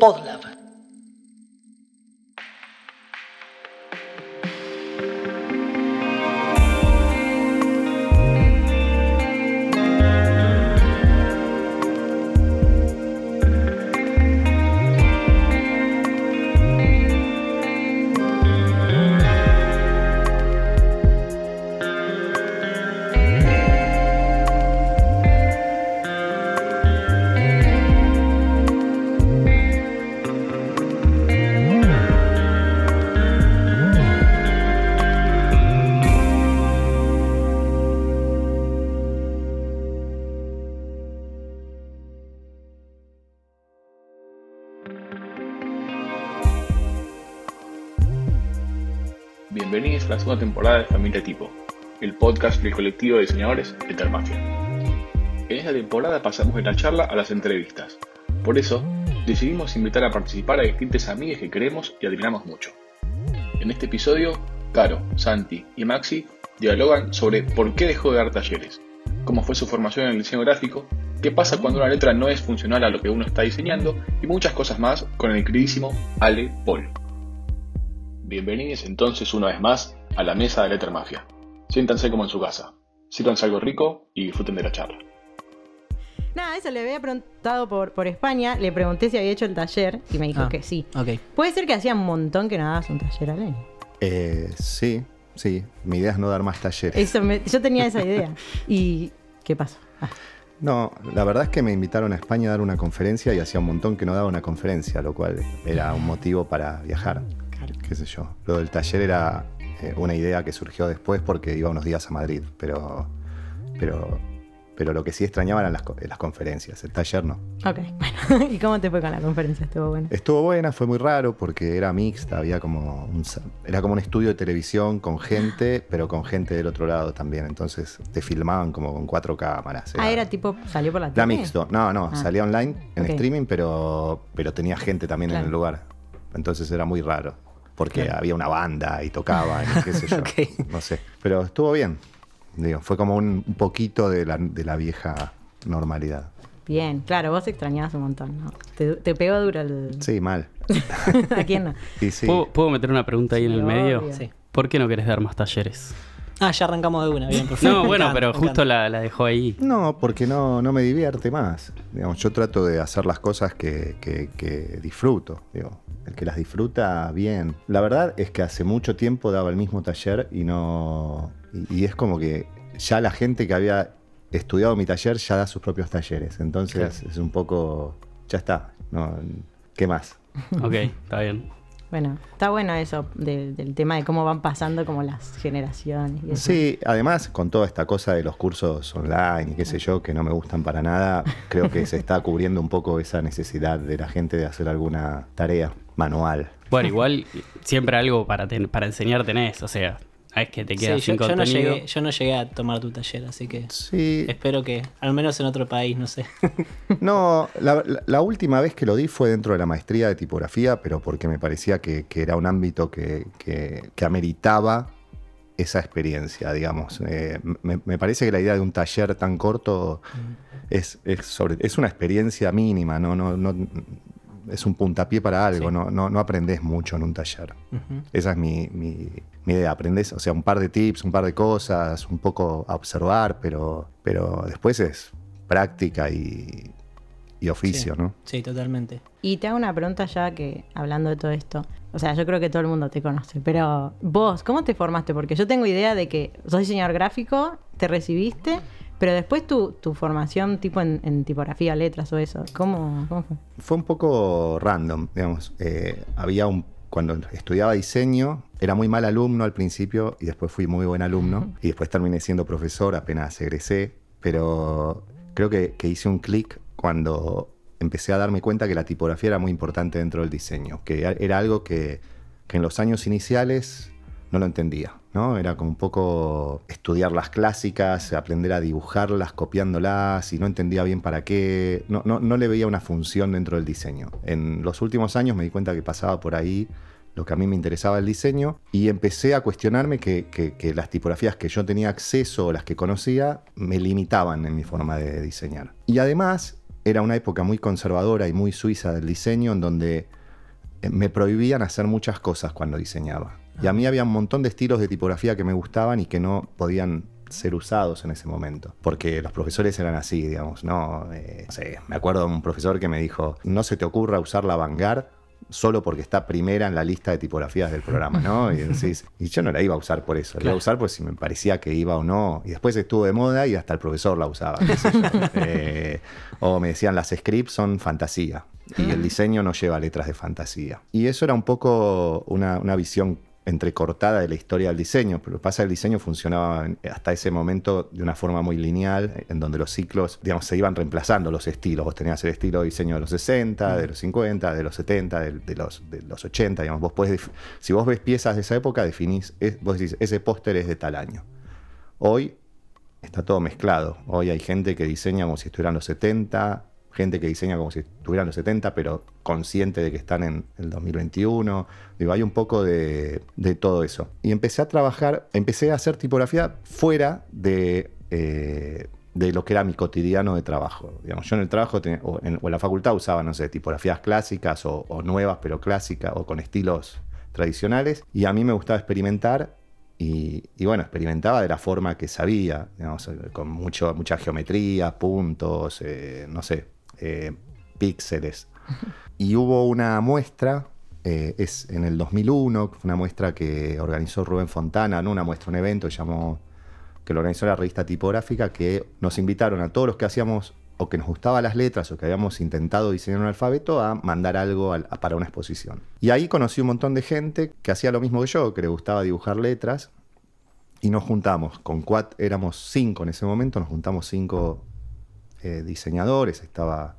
Podlab. La segunda temporada de Familia Tipo, el podcast del colectivo de diseñadores Ethermafia. En esta temporada pasamos de la charla a las entrevistas. Por eso, decidimos invitar a participar a distintas amigas que queremos y admiramos mucho. En este episodio, Caro, Santi y Maxi dialogan sobre por qué dejó de dar talleres, cómo fue su formación en el diseño gráfico, qué pasa cuando una letra no es funcional a lo que uno está diseñando y muchas cosas más con el queridísimo Ale Paul. Bienvenidos entonces una vez más a la mesa de Letter Mafia. Siéntanse como en su casa, sírvanse algo rico y disfruten de la charla. Nada, eso le había preguntado por, por España, le pregunté si había hecho el taller y me dijo Ah, que sí. Ok. Puede ser que hacía un montón que no dabas un taller a Lenny. Eh, sí, sí. Mi idea es no dar más talleres. Eso me- yo tenía esa idea. ¿Y qué pasó? Ah, No, la verdad es que me invitaron a España a dar una conferencia y hacía un montón que no daba una conferencia, lo cual era un motivo para viajar. Qué sé yo. Lo del taller era eh, una idea que surgió después porque iba unos días a Madrid, pero, pero, pero lo que sí extrañaba eran las, las conferencias, el taller no. ok, bueno. ¿Y cómo te fue con la conferencia? Estuvo bueno. Estuvo buena, fue muy raro porque era mixta, había como un, era como un estudio de televisión con gente, pero con gente del otro lado también. Entonces te filmaban como con cuatro cámaras. Ah, era tipo, salió por la tele. Era mixto. No, no, Ah. salía online en Ok. streaming, pero, pero tenía gente también Claro. en el lugar. Entonces era muy raro. Porque Claro. había una banda y tocaban y qué sé yo. No sé. Pero estuvo bien. Digo, fue como un, un poquito de la, de la vieja normalidad. Bien, claro, vos extrañabas un montón, ¿no? Te, te pegó duro el... Sí, mal. ¿A quién no? Sí. ¿Puedo, puedo meter una pregunta ahí en el medio? obvio. ¿Por qué no querés dar más talleres? Ah, ya arrancamos de una, bien, perfecto. No, bueno, pero justo la, la dejó ahí. No, porque no, no me divierte más. Digamos, yo trato de hacer las cosas que, que- que disfruto. Digo, el que las disfruta bien. La verdad es que hace mucho tiempo daba el mismo taller y no. Y, y es como que ya la gente que había estudiado mi taller ya da sus propios talleres. Entonces es un poco. Ya está. No, ¿Qué más? Ok, está bien. Bueno, está bueno eso de- del tema de cómo van pasando como las generaciones. y eso. Sí, además con toda esta cosa de los cursos online y qué sé yo, que no me gustan para nada, creo que se está cubriendo un poco esa necesidad de la gente de hacer alguna tarea manual. Bueno, igual siempre algo para, ten- para enseñar tenés, o sea, es que te Sí, quedas yo, sin yo no contenido. llegué, yo no llegué a tomar tu taller, así que Sí, espero que, al menos en otro país, no sé. no, la, la- la última vez que lo di fue dentro de la maestría de tipografía, pero porque me parecía que, que era un ámbito que, que- que ameritaba esa experiencia, digamos. Eh, me, me parece que la idea de un taller tan corto es, es, sobre- es una experiencia mínima, no, no, no, es un puntapié para algo, Sí. no, no, no aprendes mucho en un taller. Esa es mi, mi- mi idea. Aprendes, o sea, un par de tips, un par de cosas, un poco a observar, pero, pero después es práctica y, y oficio, Sí. ¿no? Sí, totalmente. Y te hago una pregunta ya que, hablando de todo esto, o sea, yo creo que todo el mundo te conoce, pero vos, ¿cómo te formaste? Porque yo tengo idea de que sos diseñador gráfico, te recibiste, pero después tu, tu formación tipo en, en tipografía, letras o eso, ¿cómo, cómo fue? Fue un poco random, digamos. Eh, había un. Cuando estudiaba diseño, era muy mal alumno al principio y después fui muy buen alumno. Y después terminé siendo profesor apenas egresé. Pero creo que, que hice un clic cuando empecé a darme cuenta que la tipografía era muy importante dentro del diseño. Que era algo que, que en los años iniciales no lo entendía, ¿no? Era como un poco estudiar las clásicas, aprender a dibujarlas, copiándolas, y no entendía bien para qué, no, no, no le veía una función dentro del diseño. En los últimos años me di cuenta que pasaba por ahí lo que a mí me interesaba el diseño, y empecé a cuestionarme que, que- que las tipografías que yo tenía acceso o las que conocía me limitaban en mi forma de diseñar. Y además era una época muy conservadora y muy suiza del diseño en donde eh, me prohibían hacer muchas cosas cuando diseñaba. Y a mí había un montón de estilos de tipografía que me gustaban y que no podían ser usados en ese momento. Porque los profesores eran así, digamos, ¿no? Eh, no sé, me acuerdo de un profesor que me dijo, no se te ocurra usar la Vanguard solo porque está primera en la lista de tipografías del programa, ¿no? Y, decís, y yo no la iba a usar por eso, la iba a usar pues si me parecía que iba o no. Y después estuvo de moda y hasta el profesor la usaba. qué sé yo. Eh, o me decían, las scripts son fantasía y el diseño no lleva letras de fantasía. Y eso era un poco una, una visión entrecortada de la historia del diseño, pero pasa el diseño funcionaba hasta ese momento de una forma muy lineal, en donde los ciclos, digamos, se iban reemplazando los estilos. Vos tenías el estilo de diseño de los 60, de los 50, de los 70, de, de los, de los 80, digamos. Vos podés, si vos ves piezas de esa época, definís, es- vos decís, ese póster es de tal año. Hoy está todo mezclado. Hoy hay gente que diseña como si estuvieran los 70, gente que diseña como si estuvieran los 70, pero consciente de que están en el 2021. Digo, hay un poco de, todo eso. Y empecé a trabajar, empecé a hacer tipografía fuera de, eh, de lo que era mi cotidiano de trabajo. Digamos, yo en el trabajo tenía- o, en, la facultad usaba, no sé, tipografías clásicas o, nuevas pero clásicas o con estilos tradicionales. Y a mí me gustaba experimentar y, bueno, experimentaba de la forma que sabía, digamos, con mucho, mucha geometría, puntos, eh, no sé, eh, píxeles. Y hubo una muestra, eh, es en el 2001, fue una muestra que organizó Rubén Fontana, no una muestra, un evento que llamó, que lo organizó la revista tipográfica, que nos invitaron a todos los que hacíamos o que nos gustaban las letras o que habíamos intentado diseñar un alfabeto a mandar algo al- a- para una exposición. Y ahí conocí un montón de gente que hacía lo mismo que yo, que le gustaba dibujar letras, y nos juntamos. Con Quat éramos cinco en ese momento, nos juntamos cinco eh, diseñadores. Estaba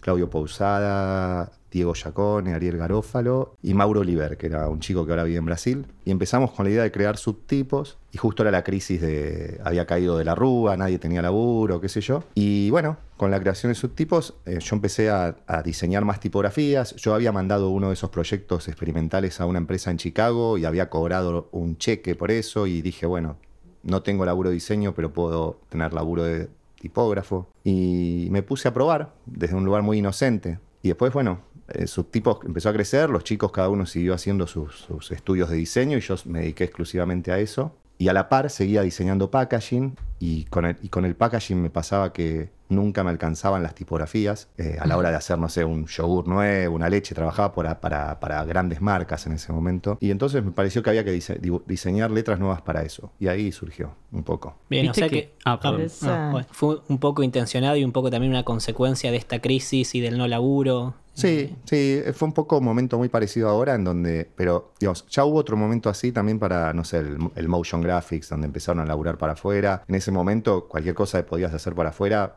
Claudio Pousada, Diego Giacone, Ariel Garófalo y Mauro Oliver, que era un chico que ahora vive en Brasil. Y empezamos con la idea de crear subtipos. Y justo era la crisis de. había caído de la rúa, nadie tenía laburo, qué sé yo. Y bueno, con la creación de subtipos, eh, yo empecé a, a diseñar más tipografías. Yo había mandado uno de esos proyectos experimentales a una empresa en Chicago y había cobrado un cheque por eso. Y dije, bueno, no tengo laburo de diseño, pero puedo tener laburo de tipógrafo. Y me puse a probar desde un lugar muy inocente. Y después, bueno, el subtipo empezó a crecer, los chicos cada uno siguió haciendo sus, sus estudios de diseño y yo me dediqué exclusivamente a eso. Y a la par seguía diseñando packaging y con el, y con el packaging me pasaba que nunca me alcanzaban las tipografías eh, a la hora de hacer, no sé, un yogur nuevo, una leche. Trabajaba para, para, para grandes marcas en ese momento. Y entonces me pareció que había que dise- diseñar letras nuevas para eso. Y ahí surgió un poco. Bien, o Viste sea que- que, ah, perdón. Esa- bueno, fue un poco intencionado y un poco también una consecuencia de esta crisis y del no laburo. Sí, sí, fue un poco un momento muy parecido ahora en donde, pero digamos, ya hubo otro momento así también para, no sé, el, el motion graphics, donde empezaron a laburar para afuera. En ese momento, cualquier cosa que podías hacer para afuera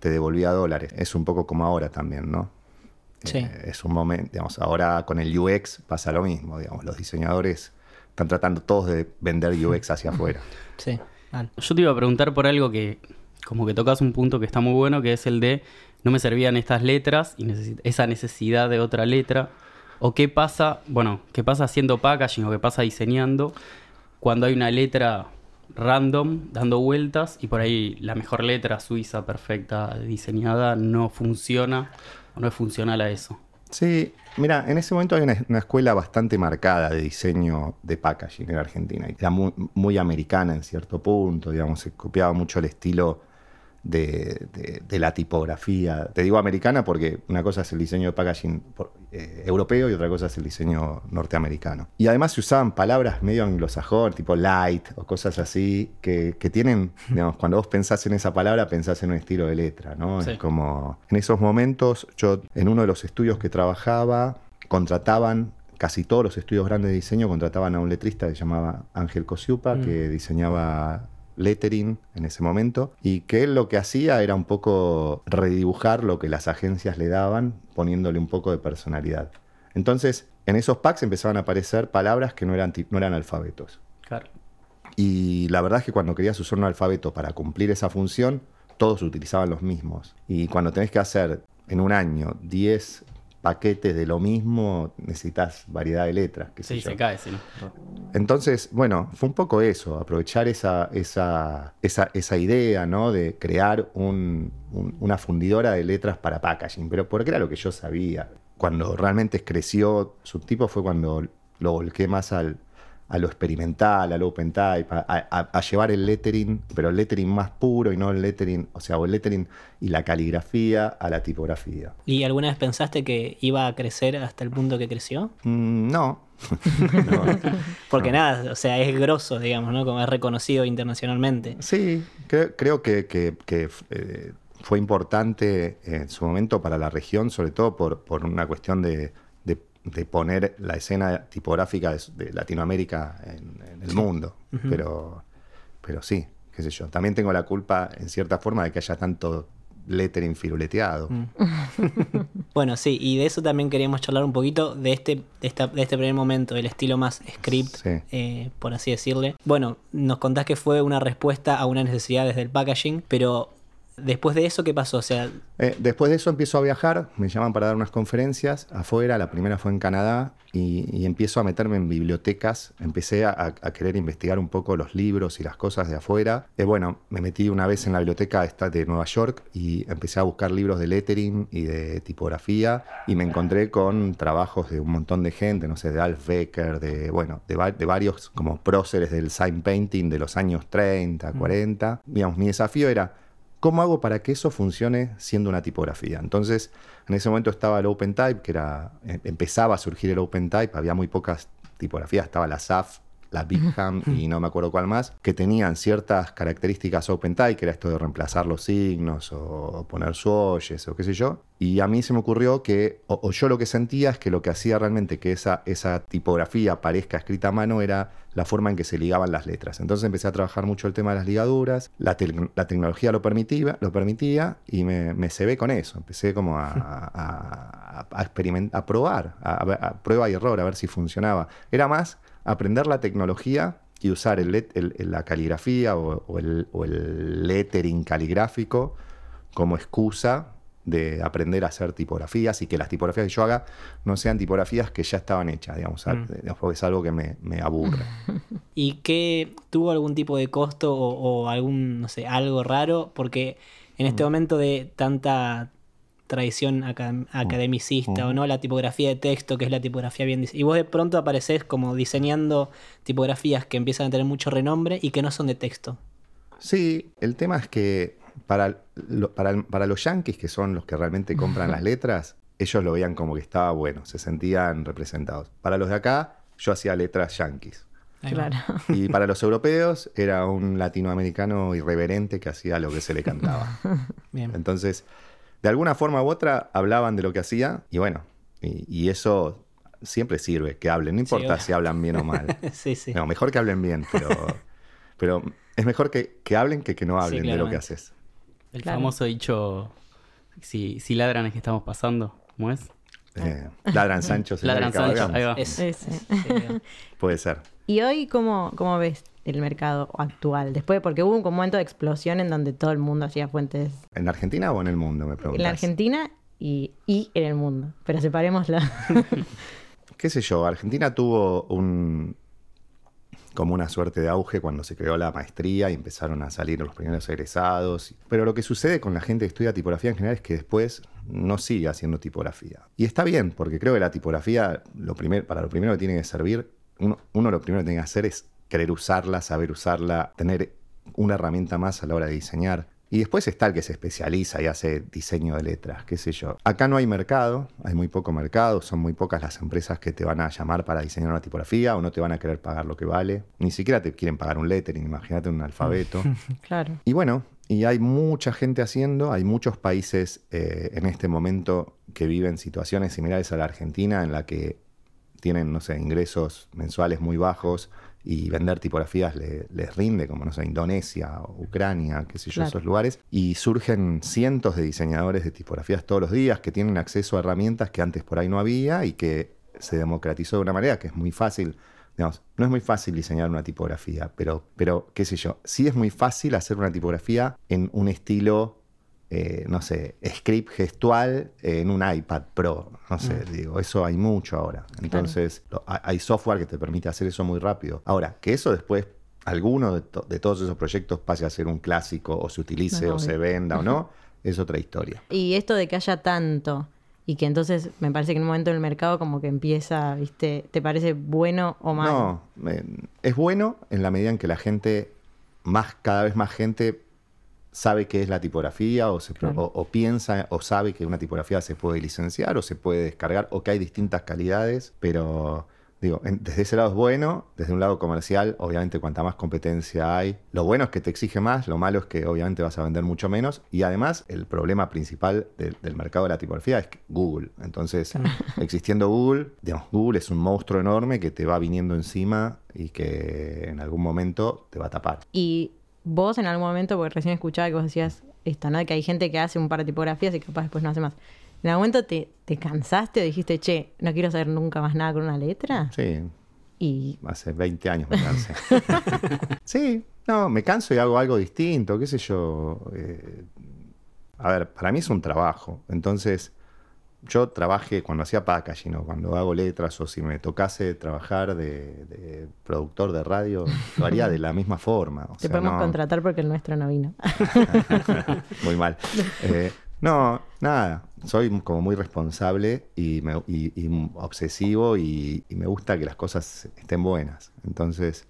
te devolvía dólares. Es un poco como ahora también, ¿no? Sí. Eh, es un momento, digamos, ahora con el UX pasa lo mismo, digamos, los diseñadores están tratando todos de vender UX hacia afuera. Sí. Yo te iba a preguntar por algo que, como que tocas un punto que está muy bueno, que es el de no me servían estas letras y esa necesidad de otra letra. O qué pasa, bueno, qué pasa haciendo packaging o qué pasa diseñando cuando hay una letra random dando vueltas y por ahí la mejor letra suiza perfecta diseñada no funciona o no es funcional a eso. Sí, mira, en ese momento hay una, una escuela bastante marcada de diseño de packaging en Argentina. Era muy, muy americana en cierto punto, digamos, se copiaba mucho el estilo de, de- de la tipografía. Te digo americana porque una cosa es el diseño de packaging por- eh, europeo y otra cosa es el diseño norteamericano. Y además se usaban palabras medio anglosajón, tipo light o cosas así, que, que tienen, digamos, cuando vos pensás en esa palabra, pensás en un estilo de letra, ¿no? Sí. Es como, en esos momentos, yo en uno de los estudios que trabajaba, contrataban, casi todos los estudios grandes de diseño contrataban a un letrista que se llamaba Ángel Cosiupa, que diseñaba lettering en ese momento, y que él lo que hacía era un poco redibujar lo que las agencias le daban, poniéndole un poco de personalidad. Entonces, en esos packs empezaban a aparecer palabras que no eran, no eran alfabetos. Claro. Y la verdad es que cuando querías usar un alfabeto para cumplir esa función, todos utilizaban los mismos. Y cuando tenés que hacer en un año 10 paquetes de lo mismo, necesitas variedad de letras. qué sé Sí, yo. se cae, sí. Entonces, bueno, fue un poco eso, aprovechar esa, esa, esa, esa idea, ¿no? De crear un- un- una fundidora de letras para packaging, pero porque era lo que yo sabía. Cuando realmente creció Subtipo fue cuando lo volqué más al, a lo experimental, al open type, a, a- a llevar el lettering, pero el lettering más puro y no el lettering, o sea, o el lettering y la caligrafía a la tipografía. ¿Y alguna vez pensaste que iba a crecer hasta el punto que creció? Mm, no. No. Porque nada, o sea, es grosso, digamos, ¿no? Como es reconocido internacionalmente. Sí, creo, creo que, que- que, eh, fue importante en su momento para la región, sobre todo por, por una cuestión de, de- poner la escena tipográfica de, de Latinoamérica en, en el mundo. pero, pero sí, qué sé yo. También tengo la culpa, en cierta forma, de que haya tanto lettering firuleteado. Bueno, sí, y de eso también queríamos charlar un poquito, de este, de esta- de este primer momento, el estilo más script, Sí. eh, por así decirle. Bueno, nos contás que fue una respuesta a una necesidad desde el packaging, pero después de eso, ¿qué pasó? O sea, Eh, después de eso empiezo a viajar, me llaman para dar unas conferencias afuera, la primera fue en Canadá, y, y empiezo a meterme en bibliotecas, empecé a, querer investigar un poco los libros y las cosas de afuera. Eh, bueno, me metí una vez en la biblioteca de Nueva York y empecé a buscar libros de lettering y de tipografía, y me encontré con trabajos de un montón de gente, no sé, de Alf Becker, de, bueno, de varios como próceres del sign painting de los años 30, 40. Digamos, mi desafío era ¿Cómo hago para que eso funcione siendo una tipografía? Entonces, en ese momento estaba el OpenType, que era, em- empezaba a surgir el OpenType, había muy pocas tipografías, estaba la SAF, la Bigham y no me acuerdo cuál más, que tenían ciertas características OpenType, que era esto de reemplazar los signos o poner swatches o qué sé yo. Y a mí se me ocurrió que, o, o yo lo que sentía es que lo que hacía realmente que esa, esa tipografía parezca escrita a mano era la forma en que se ligaban las letras. Entonces empecé a trabajar mucho el tema de las ligaduras, la, te- la tecnología lo permitía, lo permitía y me, me cebé con eso. Empecé como a, a, a experimentar, a probar, a prueba y error, a ver si funcionaba. Era más aprender la tecnología y usar el, el- la caligrafía o, o el, o el lettering caligráfico como excusa de aprender a hacer tipografías y que las tipografías que yo haga no sean tipografías que ya estaban hechas, digamos, Mm. porque es algo que me, me aburre. ¿y qué tuvo algún tipo de costo o, o algún, no sé, algo raro? Porque en este momento de tanta tradición acad- academicista o no, la tipografía de texto, que es la tipografía bien Y vos de pronto apareces como diseñando tipografías que empiezan a tener mucho renombre y que no son de texto. Sí, el tema es que para, lo- para, para los yankees, que son los que realmente compran las letras, ellos lo veían como que estaba bueno, se sentían representados. Para los de acá, yo hacía letras va. Claro. Y para los europeos era un latinoamericano irreverente que hacía lo que se le cantaba. Bien. Entonces, de alguna forma u otra hablaban de lo que hacía y bueno, y, y eso siempre sirve, que hablen, no importa si hablan bien o mal. sí, sí. No, mejor que hablen bien, pero, pero es mejor que, que hablen que que no Sí, hablen de lo que haces. El Claro. famoso dicho, si, si ladran es que estamos pasando, ¿cómo es? Eh, ladran Sancho, Ladran Sancho, ahí va. Puede ser. ¿Y hoy cómo, cómo ves el mercado actual? Después, porque hubo un momento de explosión en donde todo el mundo hacía fuentes ¿En Argentina o en el mundo? Me preguntas. en la Argentina y, y en el mundo. Pero separémosla. qué sé yo, Argentina tuvo un como una suerte de auge cuando se creó la maestría y empezaron a salir los primeros egresados. Pero lo que sucede con la gente que estudia tipografía en general es que después no sigue haciendo tipografía. Y está bien, porque creo que la tipografía, lo primer- para lo primero que tiene que servir, uno, uno lo primero que tiene que hacer es querer usarla, saber usarla, tener una herramienta más a la hora de diseñar. Y después está el que se especializa y hace diseño de letras, qué sé yo. Acá no hay mercado, hay muy poco mercado, son muy pocas las empresas que te van a llamar para diseñar una tipografía o no te van a querer pagar lo que vale. Ni siquiera te quieren pagar un lettering, imagínate un alfabeto. claro. Y bueno, y hay mucha gente haciendo, hay muchos países eh, en este momento que viven situaciones similares a la Argentina en la que tienen, no sé, ingresos mensuales muy bajos y vender tipografías le- les rinde, como, no sé, Indonesia Ucrania, qué sé yo, Claro. esos lugares. Y surgen cientos de diseñadores de tipografías todos los días que tienen acceso a herramientas que antes por ahí no había y que se democratizó de una manera que es muy fácil. Digamos, no es muy fácil diseñar una tipografía, pero, pero qué sé yo, sí es muy fácil hacer una tipografía en un estilo eh, no sé, script gestual en un iPad Pro. No sé, digo, eso hay mucho ahora. Entonces, lo- hay- software que te permite hacer eso muy rápido. Ahora, que eso después, alguno de, to- de todos esos proyectos pase a ser un clásico o se utilice No, o se venda o no, es otra historia. Y esto de que haya tanto y que entonces me parece que en un momento del mercado como que empieza, ¿viste? ¿Te parece bueno o malo? No, eh, es bueno en la medida en que la gente, más, cada vez más gente sabe qué es la tipografía o, se, Claro. o, o piensa o sabe que una tipografía se puede licenciar o se puede descargar o que hay distintas calidades, pero digo, en- desde ese lado es bueno, desde un lado comercial, obviamente cuanta más competencia hay, lo bueno es que te exige más, lo malo es que obviamente vas a vender mucho menos y además el problema principal del- del mercado de la tipografía es Google, entonces existiendo Google, digamos, Google es un monstruo enorme que te va viniendo encima y que en algún momento te va a tapar. Y vos en algún momento, porque recién escuchaba que vos decías esto, ¿no? De que hay gente que hace un par de tipografías y capaz después no hace más. ¿En algún momento te, te cansaste o dijiste, che, no quiero saber nunca más nada con una letra? Sí, Y hace 20 años me cansé. sí, no, me canso y hago algo distinto, qué sé yo. eh, a ver, para mí es un trabajo. Entonces, yo trabajé cuando hacía packaging o cuando hago letras o si me tocase trabajar de, de productor de radio, lo haría de la misma forma. o te sea, podemos no- contratar porque el nuestro no vino. muy mal. Eh, no, nada. Soy como muy responsable y, me- y- y obsesivo y, y me gusta que las cosas estén buenas. Entonces,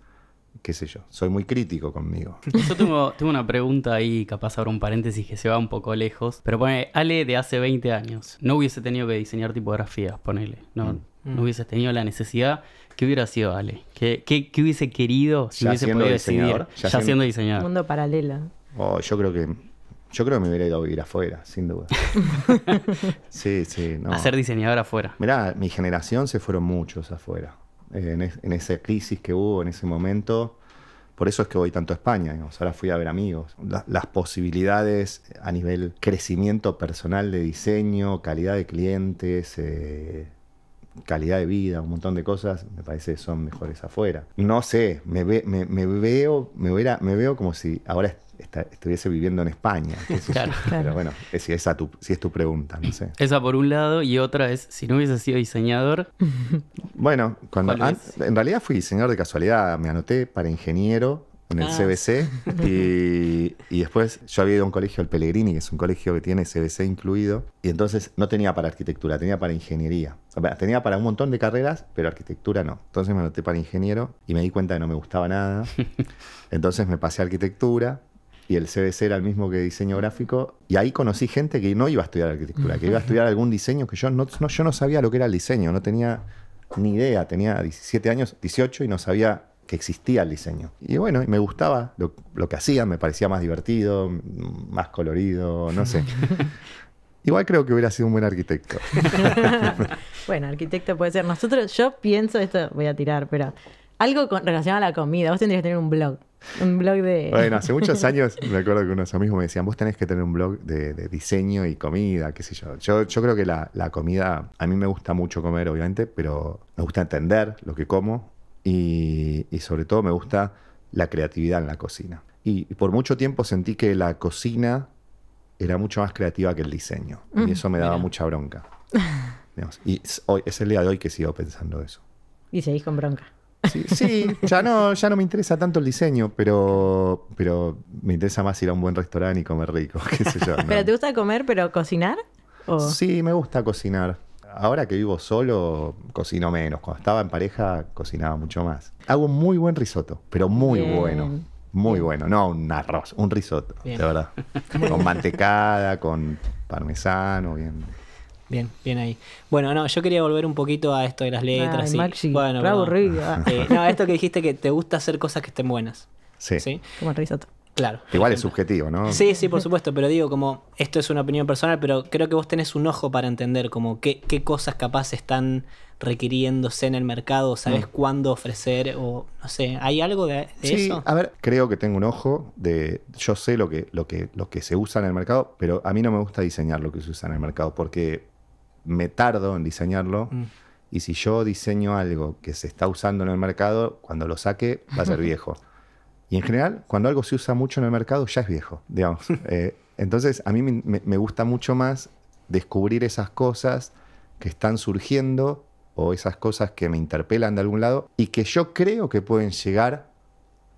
qué sé yo, soy muy crítico conmigo. Yo tengo, tengo una pregunta ahí, capaz ahora un paréntesis que se va un poco lejos. Pero pone, Ale de hace 20 años, no hubiese tenido que diseñar tipografías, ponele. No, Mm. no hubiese tenido la necesidad. ¿Qué hubiera sido Ale? ¿Qué, qué, qué hubiese querido si Ya hubiese podido diseñador, decidir? ya Ya, siendo- siendo diseñador. Mundo paralelo. Oh, yo creo que yo creo que me hubiera ido a vivir afuera, sin duda. sí, sí, no. A ser diseñador afuera. Mirá, mi generación se fueron muchos afuera. En, es- en esa crisis que hubo en ese momento. Por eso es que voy tanto a España. digamos. Ahora fui a ver amigos. La- las posibilidades a nivel crecimiento personal de diseño, calidad de clientes, eh, calidad de vida, un montón de cosas, me parece que son mejores afuera. No sé, me, ve- me, me veo, me, hubiera- me veo como si ahora est- estuviese viviendo en España. yo. Claro. Pero Claro. bueno, es- si, esa tu, si es tu pregunta, no sé. Esa por un lado, y otra es, si no hubiese sido diseñador, Bueno, cuando en realidad fui diseñador de casualidad, me anoté para ingeniero en el Ah. CBC y, y después yo había ido a un colegio, el Pellegrini, que es un colegio que tiene CBC incluido, y entonces no tenía para arquitectura, tenía para ingeniería. O sea, tenía para un montón de carreras, pero arquitectura no. Entonces me anoté para ingeniero y me di cuenta que no me gustaba nada. Entonces me pasé a arquitectura y el CBC era el mismo que diseño gráfico. Y ahí conocí gente que no iba a estudiar arquitectura, que iba a estudiar algún diseño que yo no, no- yo no sabía lo que era el diseño, no tenía ni idea. Tenía 17 años, 18 y no sabía que existía el diseño. Y bueno, me gustaba lo, lo que hacían, me parecía más divertido, más colorido, no sé. Igual creo que hubiera sido un buen arquitecto. Bueno, arquitecto puede ser. Nosotros, yo pienso, esto voy a tirar, pero algo con, relacionado a la comida. Vos tendrías que tener un blog. Un blog de. Bueno, hace muchos años me acuerdo que unos amigos me decían, vos tenés que tener un blog de, de diseño y comida, qué sé yo. Yo, yo creo que la, la comida, a mí me gusta mucho comer, obviamente, pero me gusta entender lo que como y, y sobre todo me gusta la creatividad en la cocina. Y, y por mucho tiempo sentí que la cocina era mucho más creativa que el diseño. Y eso me daba Mira. mucha bronca. Digamos, y es, hoy, es el día de hoy que sigo pensando eso. Y seguís con bronca. Sí, sí, ya no, ya no me interesa tanto el diseño, pero, pero me interesa más ir a un buen restaurante y comer rico, qué sé yo. ¿no? ¿Pero te gusta comer, pero cocinar? ¿O? Sí, me gusta cocinar. Ahora que vivo solo, cocino menos. Cuando estaba en pareja, cocinaba mucho más. Hago un muy buen risotto, pero muy Bien. bueno. Muy bueno. No un arroz, un risotto, Bien. de verdad. Con mantecada, con parmesano, bien. Bien, bien ahí. Bueno, no, yo quería volver un poquito a esto de las letras. Ay, sí. Bueno, aburrido. ah. Eh, no, esto que dijiste que te gusta hacer cosas que estén buenas. Sí. ¿Sí? Como el risotto. Claro. Igual es subjetivo, ¿no? Sí, sí, por supuesto, pero digo, como esto es una opinión personal, pero creo que vos tenés un ojo para entender como qué, qué cosas capaz están requiriéndose en el mercado, sabés cuándo ofrecer, o no sé, ¿hay algo de, de Sí, eso? a ver, creo que tengo un ojo de. Yo sé lo que, lo, que, lo que se usa en el mercado, pero a mí no me gusta diseñar lo que se usa en el mercado porque me tardo en diseñarlo. Mm. Y si yo diseño algo que se está usando en el mercado, cuando lo saque va a ser viejo. Y en general, cuando algo se usa mucho en el mercado, ya es viejo, digamos. Eh, Entonces, a mí me, gusta mucho más descubrir esas cosas que están surgiendo o esas cosas que me interpelan de algún lado y que yo creo que pueden llegar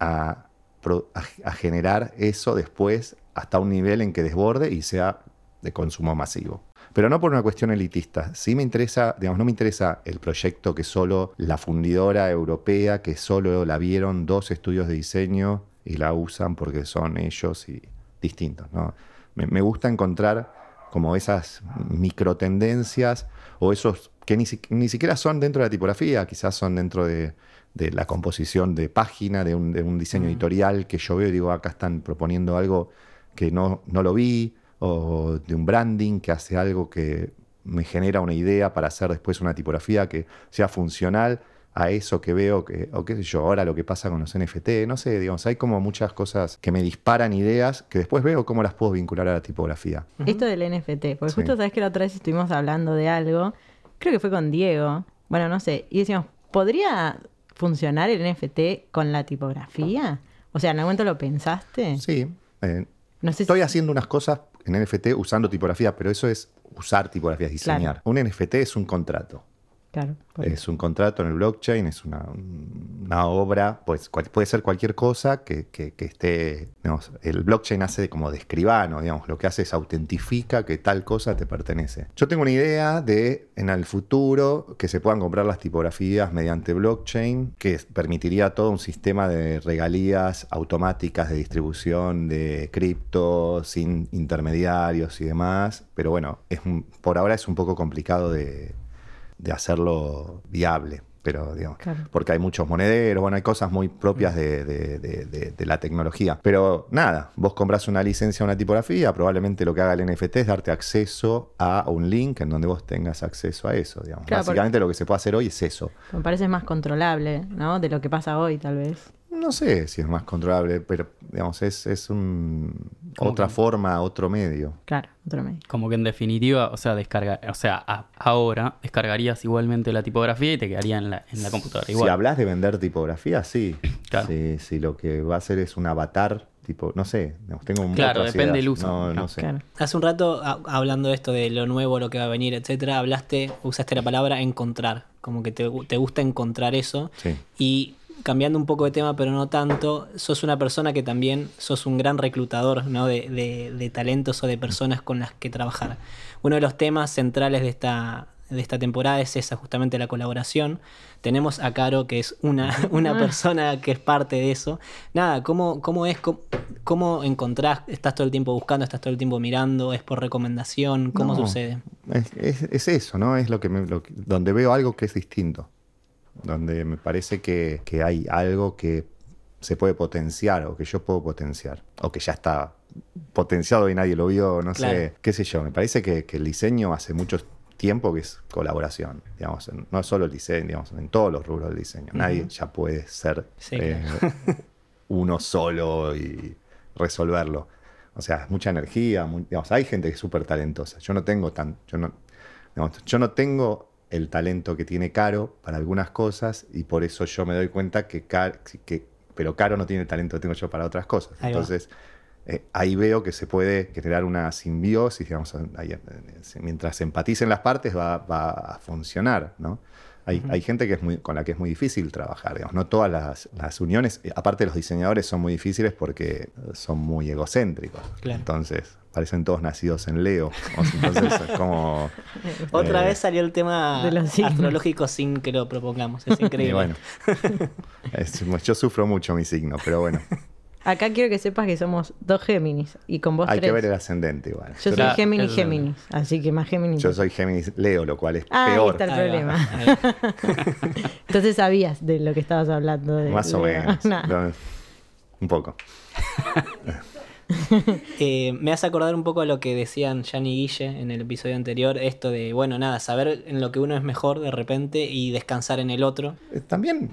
a, pro- a- a generar eso después hasta un nivel en que desborde y sea de consumo masivo. Pero no por una cuestión elitista. Sí me interesa, digamos, no me interesa el proyecto que solo la fundidora europea, que solo la vieron dos estudios de diseño y la usan porque son ellos y distintos. ¿no? Me, me gusta encontrar como esas microtendencias o esos que ni, ni siquiera son dentro de la tipografía, quizás son dentro de, de la composición de página, de un, de un diseño editorial que yo veo y digo, acá están proponiendo algo que no, no lo vi, o de un branding que hace algo que me genera una idea para hacer después una tipografía que sea funcional a eso que veo, que, o qué sé yo, ahora lo que pasa con los NFT, no sé, digamos, hay como muchas cosas que me disparan ideas que después veo cómo las puedo vincular a la tipografía. Esto del NFT, porque Sí. justo sabes que la otra vez estuvimos hablando de algo, creo que fue con Diego, bueno, no sé, y decíamos, ¿podría funcionar el NFT con la tipografía? O sea, ¿en algún momento lo pensaste? Sí, eh, No sé estoy si... haciendo unas cosas en NFT usando tipografía, pero eso es usar tipografías, diseñar. Un NFT es un contrato. Claro. Es un contrato en el blockchain, es una, una obra, pues cual- puede ser cualquier cosa que, que- esté, el blockchain hace como de escribano, digamos, lo que hace es autentifica que tal cosa te pertenece. Yo tengo una idea de en el futuro que se puedan comprar las tipografías mediante blockchain, que permitiría todo un sistema de regalías automáticas de distribución de cripto, sin intermediarios y demás, pero bueno, es por ahora es un poco complicado de de hacerlo viable. Pero, digamos, Claro. porque hay muchos monederos, bueno, hay cosas muy propias de, de- de- de- de la tecnología. Pero nada, vos compras una licencia a una tipografía, probablemente lo que haga el NFT es darte acceso a un link en donde vos tengas acceso a eso. Digamos. Claro, Básicamente lo que se puede hacer hoy es eso. Me parece más controlable, ¿no? De lo que pasa hoy, tal vez. No sé si es más controlable, pero digamos, es, es un- ¿Cómo otra que? forma, otro medio. Claro, otro medio. Como que en definitiva, o sea, descarga, o sea, a- ahora descargarías igualmente la tipografía y te quedaría en la, en la computadora igual. Si hablas de vender tipografía, sí. Claro. Si, si lo que va a hacer es un avatar, tipo, no sé, tengo un Claro, depende del uso. No, no sé. Claro. Hace un rato, a- hablando de esto de lo nuevo, lo que va a venir, etcétera, hablaste, usaste la palabra encontrar. Como que te, te gusta encontrar eso. Sí. Y cambiando un poco de tema, pero no tanto, sos una persona que también sos un gran reclutador ¿no? de, de- de talentos o de personas con las que trabajar. Uno de los temas centrales de esta, de esta temporada es esa, justamente la colaboración. Tenemos a Caro, que es una, una persona que es parte de eso. Nada, ¿cómo, cómo es? ¿Cómo, cómo encontrás? ¿Estás todo el tiempo buscando? ¿Estás todo el tiempo mirando? ¿Es por recomendación? ¿Cómo No, sucede? Es, es- es eso, ¿no? Es lo que, me- lo que- donde veo algo que es distinto. Donde me parece que, que hay algo que se puede potenciar o que yo puedo potenciar. O que ya está potenciado y nadie lo vio, no Claro. sé. ¿Qué sé yo? Me parece que, que el diseño hace mucho tiempo que es colaboración. Digamos, no solo el diseño, digamos, en todos los rubros del diseño. Nadie ya puede ser Sí, eh, uno solo y resolverlo. O sea, mucha energía. muy- digamos, hay gente que es súper talentosa. Yo no tengo tan. Yo no, digamos, yo no tengo el talento que tiene Caro para algunas cosas y por eso yo me doy cuenta que, Car- que pero Caro no tiene el talento que tengo yo para otras cosas. Ahí. Entonces, eh, ahí veo que se puede generar una simbiosis, digamos, ahí, mientras se empaticen las partes va, va a funcionar, ¿no? Hay, hay gente que es muy, con la que es muy difícil trabajar, digamos, no todas las, las uniones, eh, aparte los diseñadores son muy difíciles porque son muy egocéntricos, Claro. entonces parecen todos nacidos en Leo, entonces es como... Otra Eh, vez salió el tema de los astrológico sin que lo propongamos. Es increíble. Y bueno, es- yo sufro mucho mi signo, pero bueno, Acá quiero que sepas que somos dos Géminis y con vos hay tres. que ver el ascendente igual. Yo soy Géminis Géminis, así que más Géminis. yo soy Géminis Leo, lo cual es Ah, ahí peor. está el Ahí va, problema. ahí va. Entonces sabías de lo que estabas hablando. De, Más o menos. Un poco. Eh, me hace acordar un poco a lo que decían Jan y Guille en el episodio anterior, esto de, bueno, nada, saber en lo que uno es mejor de repente y descansar en el otro. Eh, También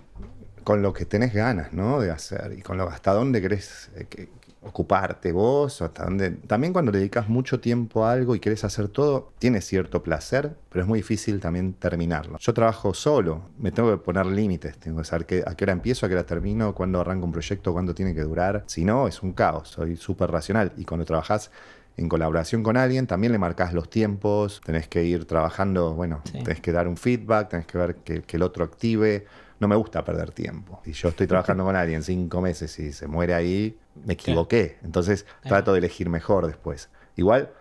con lo que tenés ganas, ¿no? De hacer y con lo hasta dónde querés eh, que- ocuparte vos, hasta dónde. También cuando le dedicas mucho tiempo a algo y querés hacer todo, tiene cierto placer, pero es muy difícil también terminarlo. Yo trabajo solo, me tengo que poner límites, tengo que saber qué- a qué hora empiezo, a qué hora termino, cuándo arranco un proyecto, cuándo tiene que durar. Si no, es un caos, soy súper racional. Y cuando trabajás en colaboración con alguien, también le marcas los tiempos, tenés que ir trabajando, bueno, Sí. tenés que dar un feedback, tenés que ver que, que el otro active. No me gusta perder tiempo. Si yo estoy trabajando con alguien cinco meses y se muere ahí, me equivoqué. Entonces trato de elegir mejor después. Igual,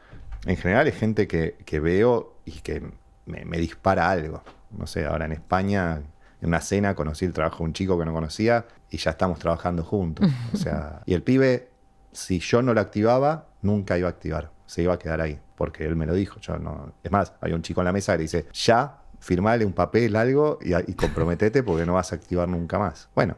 en general es gente que, que veo y que me, me dispara algo. No sé, ahora en España, en una cena, conocí el trabajo de un chico que no conocía y ya estamos trabajando juntos. O sea, y el pibe, si yo no lo activaba, nunca iba a activar. Se iba a quedar ahí, porque él me lo dijo. Yo no... Es más, hay un chico en la mesa que le dice, ya, firmale un papel, algo, y, y comprometete porque no vas a activar nunca más. Bueno,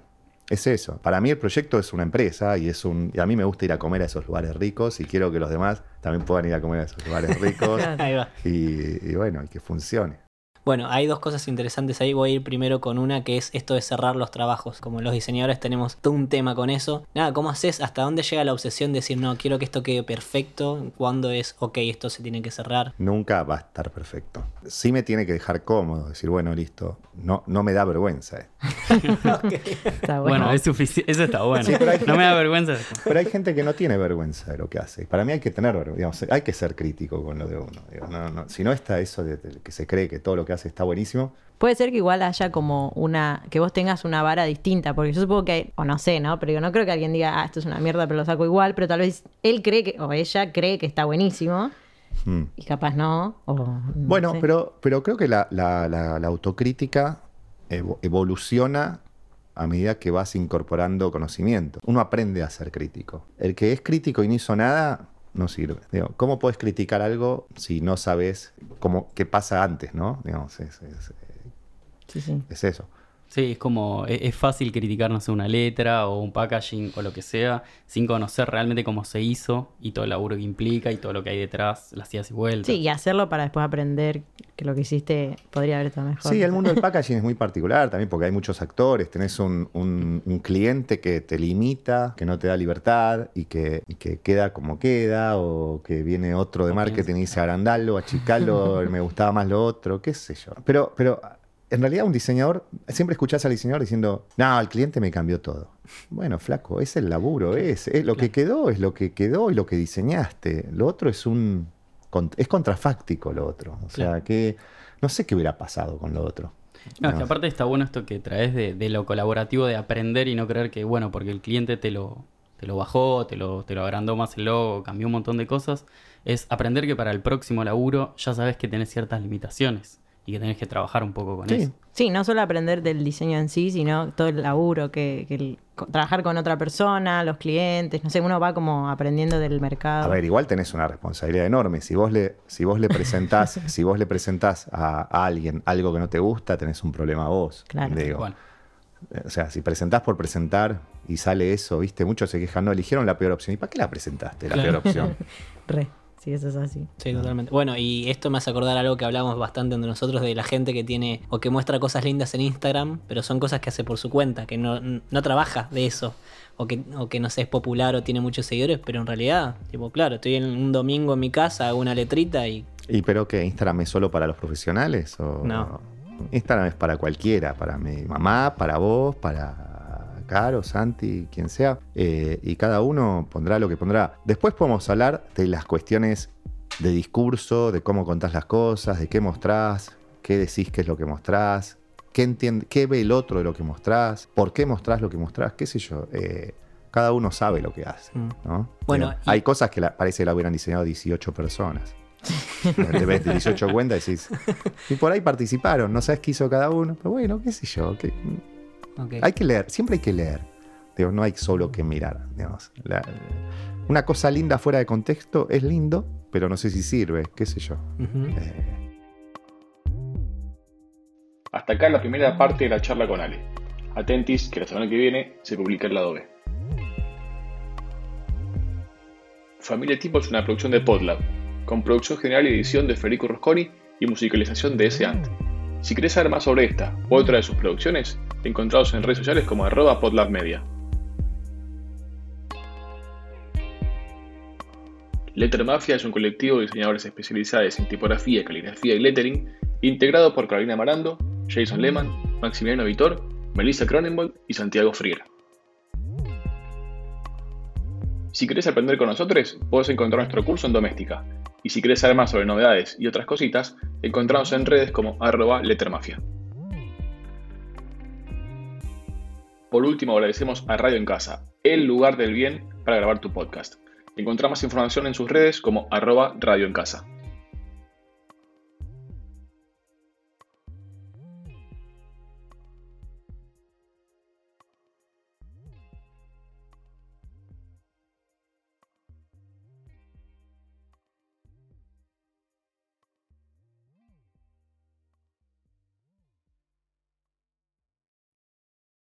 es eso. Para mí el proyecto es una empresa y es un y a mí me gusta ir a comer a esos lugares ricos y quiero que los demás también puedan ir a comer a esos lugares ricos Claro. Ahí va. y, y bueno, y que funcione. Bueno, hay dos cosas interesantes ahí. Voy a ir primero con una que es esto de cerrar los trabajos. Como los diseñadores tenemos todo un tema con eso. Nada, ¿cómo haces? ¿Hasta dónde llega la obsesión de decir, no, quiero que esto quede perfecto? ¿Cuándo es, ok, esto se tiene que cerrar? Nunca va a estar perfecto. Sí me tiene que dejar cómodo, decir, bueno, listo, no, no me da vergüenza. eh. Está Bueno, bueno. es suficiente. Eso está bueno. Sí, pero hay- No me da vergüenza. Pero hay gente que no tiene vergüenza de lo que hace. Para mí hay que tener vergüenza, hay que ser crítico con lo de uno. digo, no, no. Si no está eso de, de que se cree que todo lo que hace está buenísimo, Puede ser que igual haya como una, que vos tengas una vara distinta, porque yo supongo que, hay- o no sé, ¿no? Pero yo no creo que alguien diga, ah, esto es una mierda, pero lo saco igual, pero tal vez él cree que, o ella cree que está buenísimo, mm. y capaz no, o no Bueno, sé. pero, pero creo que la, la- la- la autocrítica evo- evoluciona a medida que vas incorporando conocimiento. Uno aprende a ser crítico. El que es crítico y no hizo nada, no sirve. Digo, ¿Cómo puedes criticar algo si no sabes cómo, qué pasa antes, no? Digamos, es, es- Sí, sí. es eso. Sí, es como, e- es, fácil criticar, no sé, una letra o un packaging o lo que sea, sin conocer realmente cómo se hizo y todo el laburo que implica y todo lo que hay detrás, las idas y vueltas. Sí, y hacerlo para después aprender que lo que hiciste podría haber estado mejor. Sí, el mundo del packaging es muy particular también porque hay muchos actores. Tenés un, un- un cliente que te limita, que no te da libertad y que, y que queda como queda, o que viene otro de marketing y dice agrandalo, achicalo, me gustaba más lo otro, qué sé yo. Pero, pero en realidad un diseñador, siempre escuchás al diseñador diciendo, no, el cliente me cambió todo. Bueno, flaco, es el laburo, es, es lo que quedó, es lo que quedó y lo que diseñaste. Lo otro es un... Es contrafáctico lo otro. O sea, Claro. que no sé qué hubiera pasado con lo otro. No, que aparte está bueno esto que traes de, de lo colaborativo, de aprender y no creer que, bueno, porque el cliente te lo, te lo bajó, te lo, te lo agrandó más el logo, cambió un montón de cosas, es aprender que para el próximo laburo ya sabes que tenés ciertas limitaciones y que tenés que trabajar un poco con Sí. eso. Sí, no solo aprender del diseño en sí, sino todo el laburo, que, que el- trabajar con otra persona, los clientes, no sé, uno va como aprendiendo del mercado. A ver, igual tenés una responsabilidad enorme. Si vos le, si vos le presentás, si vos le presentás a, a alguien algo que no te gusta, tenés un problema vos. Claro. Digo, Bueno, O sea, si presentás por presentar y sale eso, viste, muchos se quejan, no, eligieron la peor opción. ¿Y para qué la presentaste, la Claro. peor opción? Re, sí, eso es así. Sí, totalmente. Bueno, y esto me hace acordar algo que hablamos bastante entre nosotros de la gente que tiene o que muestra cosas lindas en Instagram, pero son cosas que hace por su cuenta, que no, no trabaja de eso. O que, o que no sé, es popular o tiene muchos seguidores, pero en realidad, tipo, claro, estoy en un domingo en mi casa, hago una letrita y ¿Y pero qué? ¿Instagram es solo para los profesionales? O... No. Instagram es para cualquiera, para mi mamá, para vos, para Caro, Santi, quien sea. Eh, y cada uno pondrá lo que pondrá. Después podemos hablar de las cuestiones de discurso, de cómo contás las cosas, de qué mostrás, qué decís que es lo que mostrás, qué, entiende, qué ve el otro de lo que mostrás, por qué mostrás lo que mostrás, qué sé yo. Eh, cada uno sabe lo que hace. Mm. ¿no? Bueno, Digo, y- hay cosas que la- parece que la hubieran diseñado 18 personas. Te ves 18 cuentas y decís. Y por ahí participaron, no sabes qué hizo cada uno, pero bueno, qué sé yo. que- hay que leer, siempre hay que leer. Digo, no hay solo que mirar. digamos. La- una cosa linda fuera de contexto es lindo, pero no sé si sirve, qué sé yo. Eh, Hasta acá la primera parte de la charla con Ale. Atentis que la semana que viene se publica el lado B. Familia Tipo es una producción de Podlab, con producción general y edición de Federico Rosconi y musicalización de S. Ant. Si querés saber más sobre esta u otra de sus producciones, encontrados en redes sociales como arroba podlabmedia. Letter Mafia es un colectivo de diseñadores especializados en tipografía, caligrafía y lettering, integrado por Carolina Marando, Jason Lehman, Maximiliano Vitor, Melissa Cronenbold y Santiago Friera. Si querés aprender con nosotros, puedes encontrar nuestro curso en doméstica. Y si querés saber más sobre novedades y otras cositas, encontramos en redes como arroba lettermafia. Por último, agradecemos a Radio en Casa, el lugar del bien para grabar tu podcast. Encontramos más información en sus redes como arroba Radio en Casa.